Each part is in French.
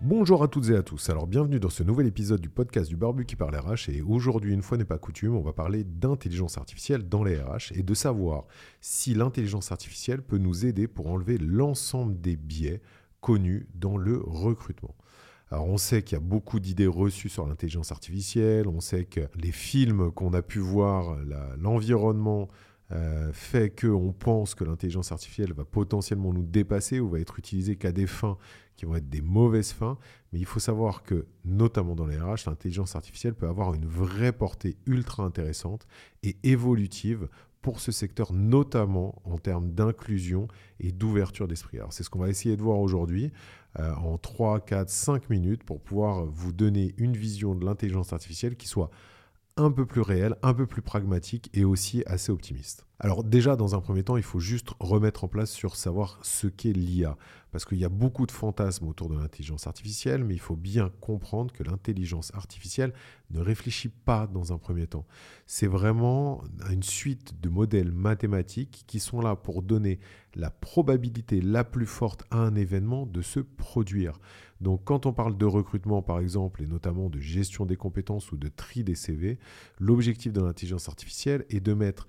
Bonjour à toutes et à tous, alors bienvenue dans ce nouvel épisode du podcast du Barbu qui parle RH et aujourd'hui une fois n'est pas coutume, on va parler d'intelligence artificielle dans les RH et de savoir si l'intelligence artificielle peut nous aider pour enlever l'ensemble des biais connus dans le recrutement. Alors on sait qu'il y a beaucoup d'idées reçues sur l'intelligence artificielle, on sait que les films qu'on a pu voir, l'environnement euh, fait qu'on pense que l'intelligence artificielle va potentiellement nous dépasser ou va être utilisée qu'à des fins qui vont être des mauvaises fins. Mais il faut savoir que, notamment dans les RH, l'intelligence artificielle peut avoir une vraie portée ultra intéressante et évolutive pour ce secteur, notamment en termes d'inclusion et d'ouverture d'esprit. Alors c'est ce qu'on va essayer de voir aujourd'hui euh, en 3, 4, 5 minutes pour pouvoir vous donner une vision de l'intelligence artificielle qui soit un peu plus réel, un peu plus pragmatique et aussi assez optimiste. Alors déjà, dans un premier temps, il faut juste remettre en place sur savoir ce qu'est l'IA. Parce qu'il y a beaucoup de fantasmes autour de l'intelligence artificielle, mais il faut bien comprendre que l'intelligence artificielle ne réfléchit pas dans un premier temps. C'est vraiment une suite de modèles mathématiques qui sont là pour donner la probabilité la plus forte à un événement de se produire. Donc quand on parle de recrutement par exemple, et notamment de gestion des compétences ou de tri des CV, l'objectif de l'intelligence artificielle est de mettre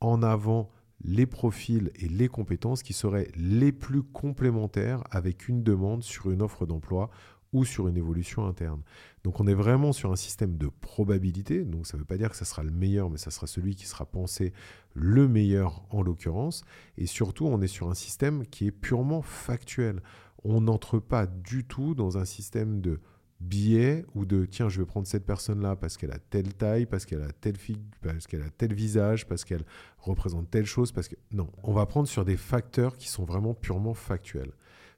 en avant les profils et les compétences qui seraient les plus complémentaires avec une demande sur une offre d'emploi ou sur une évolution interne. Donc on est vraiment sur un système de probabilité, donc ça ne veut pas dire que ça sera le meilleur, mais ça sera celui qui sera pensé le meilleur en l'occurrence, et surtout on est sur un système qui est purement factuel. On n'entre pas du tout dans un système de biais ou de tiens, je vais prendre cette personne-là parce qu'elle a telle taille, parce qu'elle a telle figure, parce qu'elle a tel visage, parce qu'elle représente telle chose, parce que non, on va prendre sur des facteurs qui sont vraiment purement factuels.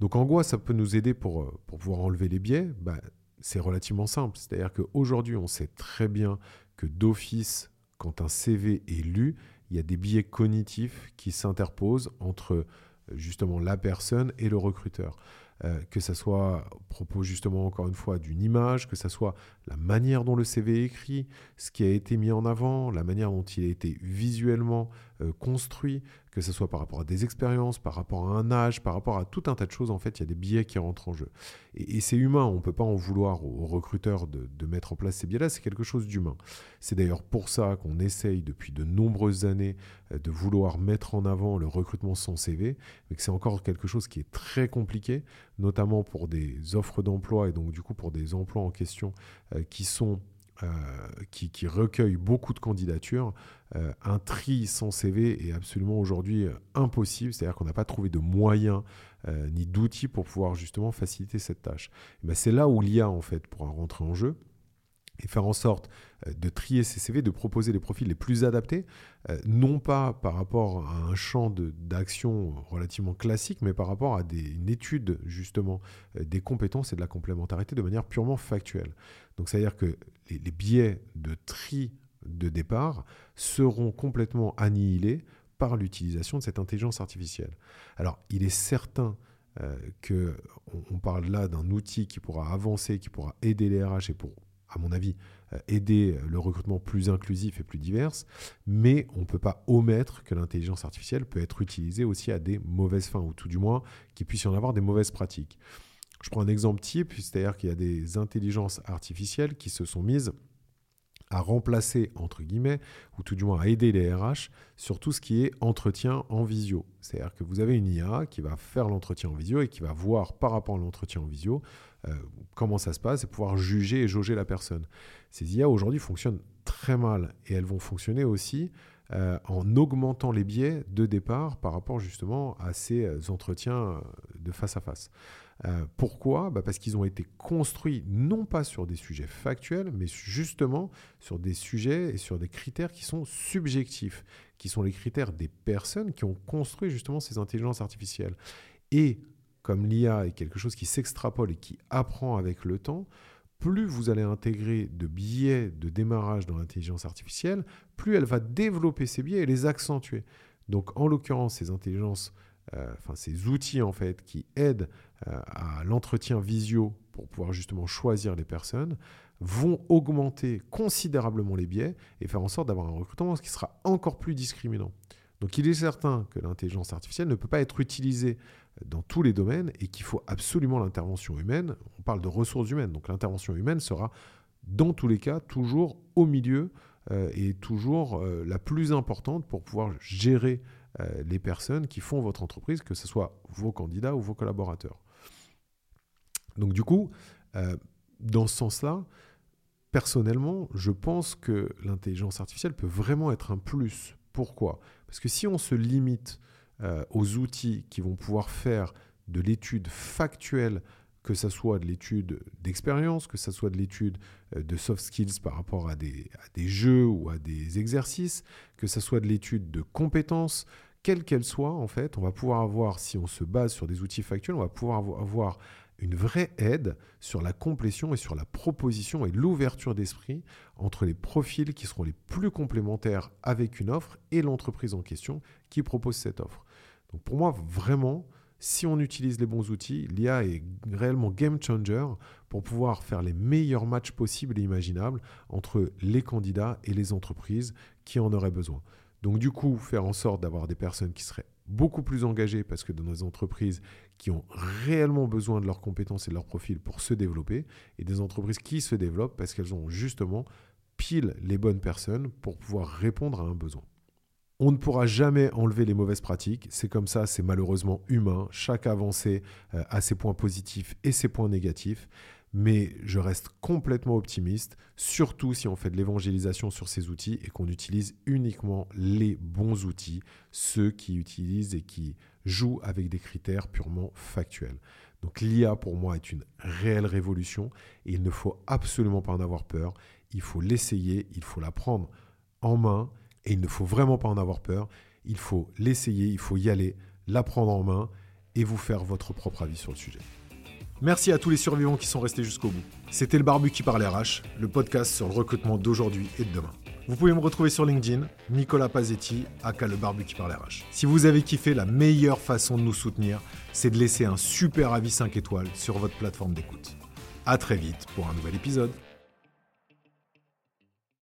Donc en quoi ça peut nous aider pour, euh, pour pouvoir enlever les biais bah, C'est relativement simple. C'est-à-dire qu'aujourd'hui, on sait très bien que d'office, quand un CV est lu, il y a des biais cognitifs qui s'interposent entre euh, justement la personne et le recruteur. Euh, que ce soit à propos justement encore une fois d'une image, que ce soit la manière dont le CV est écrit, ce qui a été mis en avant, la manière dont il a été visuellement euh, construit, que ce soit par rapport à des expériences, par rapport à un âge, par rapport à tout un tas de choses, en fait, il y a des biais qui rentrent en jeu. Et, c'est humain, on ne peut pas en vouloir aux recruteurs de, mettre en place ces biais-là, c'est quelque chose d'humain. C'est d'ailleurs pour ça qu'on essaye depuis de nombreuses années euh, de vouloir mettre en avant le recrutement sans CV, mais que c'est encore quelque chose qui est très compliqué, notamment pour des offres d'emploi et donc du coup pour des emplois en question euh, qui sont euh, qui, qui, recueillent beaucoup de candidatures, euh, un tri sans CV est absolument aujourd'hui impossible. C'est-à-dire qu'on n'a pas trouvé de moyens ni d'outils pour pouvoir justement faciliter cette tâche. Ben c'est là où l'IA en fait pourra rentrer en jeu et faire en sorte euh, de trier ces CV, de proposer les profils les plus adaptés, euh, non pas par rapport à un champ d'action relativement classique, mais par rapport à une étude justement euh, des compétences et de la complémentarité de manière purement factuelle. Donc c'est-à-dire que les, biais de tri de départ seront complètement annihilés par l'utilisation de cette intelligence artificielle. Alors il est certain que on, parle là d'un outil qui pourra avancer, qui pourra aider les RH et pour à mon avis, euh, aider le recrutement plus inclusif et plus divers, mais on ne peut pas omettre que l'intelligence artificielle peut être utilisée aussi à des mauvaises fins, ou tout du moins qu'il puisse y en avoir des mauvaises pratiques. Je prends un exemple type, c'est-à-dire qu'il y a des intelligences artificielles qui se sont mises à remplacer, entre guillemets, ou tout du moins à aider les RH sur tout ce qui est entretien en visio. C'est-à-dire que vous avez une IA qui va faire l'entretien en visio et qui va voir par rapport à l'entretien en visio euh, comment ça se passe et pouvoir juger et jauger la personne. Ces IA aujourd'hui fonctionnent très mal et elles vont fonctionner aussi euh, en augmentant les biais de départ par rapport justement à ces euh, entretiens de face à face. pourquoi? Bah Parce qu'ils ont été construits non pas sur des sujets factuels, mais justement sur des sujets et sur des critères qui sont subjectifs, qui sont les critères des personnes qui ont construit justement ces intelligences artificielles. Et comme l'IA est quelque chose qui s'extrapole et qui apprend avec le temps, plus vous allez intégrer de biais de démarrage dans l'intelligence artificielle, plus elle va développer ces biais et les accentuer. Donc en l'occurrence, ces intelligences, euh, enfin ces outils en fait qui aident euh, à l'entretien visio pour pouvoir justement choisir les personnes, vont augmenter considérablement les biais et faire en sorte d'avoir un recrutement qui sera encore plus discriminant. Donc il est certain que l'intelligence artificielle ne peut pas être utilisée dans tous les domaines et qu'il faut absolument l'intervention humaine. On parle de ressources humaines, donc l'intervention humaine sera dans tous les cas toujours au milieu euh, et toujours euh, la plus importante pour pouvoir gérer euh, les personnes qui font votre entreprise, que ce soit vos candidats ou vos collaborateurs. Donc du coup, dans ce sens-là, personnellement, je pense que l'intelligence artificielle peut vraiment être un plus. Pourquoi? Parce que si on se limite euh, aux outils qui vont pouvoir faire de l'étude factuelle, que ce soit de l'étude d'expérience, que ce soit de l'étude euh, de soft skills par rapport à des, jeux ou à des exercices, que ce soit de l'étude de compétences, quelle qu'elle soit, en fait, on va pouvoir avoir, si on se base sur des outils factuels, on va pouvoir avoir une vraie aide sur la complétion et sur la proposition et l'ouverture d'esprit entre les profils qui seront les plus complémentaires avec une offre et l'entreprise en question qui propose cette offre. Donc pour moi, vraiment, si on utilise les bons outils, l'IA est réellement game changer pour pouvoir faire les meilleurs matchs possibles et imaginables entre les candidats et les entreprises qui en auraient besoin. Donc du coup, faire en sorte d'avoir des personnes qui seraient beaucoup plus engagées parce que dans nos entreprises qui ont réellement besoin de leurs compétences et de leur profil pour se développer, et des entreprises qui se développent parce qu'elles ont justement pile les bonnes personnes pour pouvoir répondre à un besoin. On ne pourra jamais enlever les mauvaises pratiques, c'est comme ça, c'est malheureusement humain, chaque avancée euh, a ses points positifs et ses points négatifs, mais je reste complètement optimiste, surtout si on fait de l'évangélisation sur ces outils et qu'on utilise uniquement les bons outils, ceux qui utilisent et qui jouent avec des critères purement factuels. Donc l'IA pour moi est une réelle révolution et il ne faut absolument pas en avoir peur, il faut l'essayer, il faut la prendre en main et il ne faut vraiment pas en avoir peur, il faut l'essayer, il faut y aller, la prendre en main et vous faire votre propre avis sur le sujet. Merci à tous les survivants qui sont restés jusqu'au bout. C'était le Barbu qui parle RH, le podcast sur le recrutement d'aujourd'hui et de demain. Vous pouvez me retrouver sur LinkedIn, Nicolas Pazetti, aka le Barbu qui parle RH. Si vous avez kiffé, la meilleure façon de nous soutenir, c'est de laisser un super avis 5 étoiles sur votre plateforme d'écoute. A très vite pour un nouvel épisode.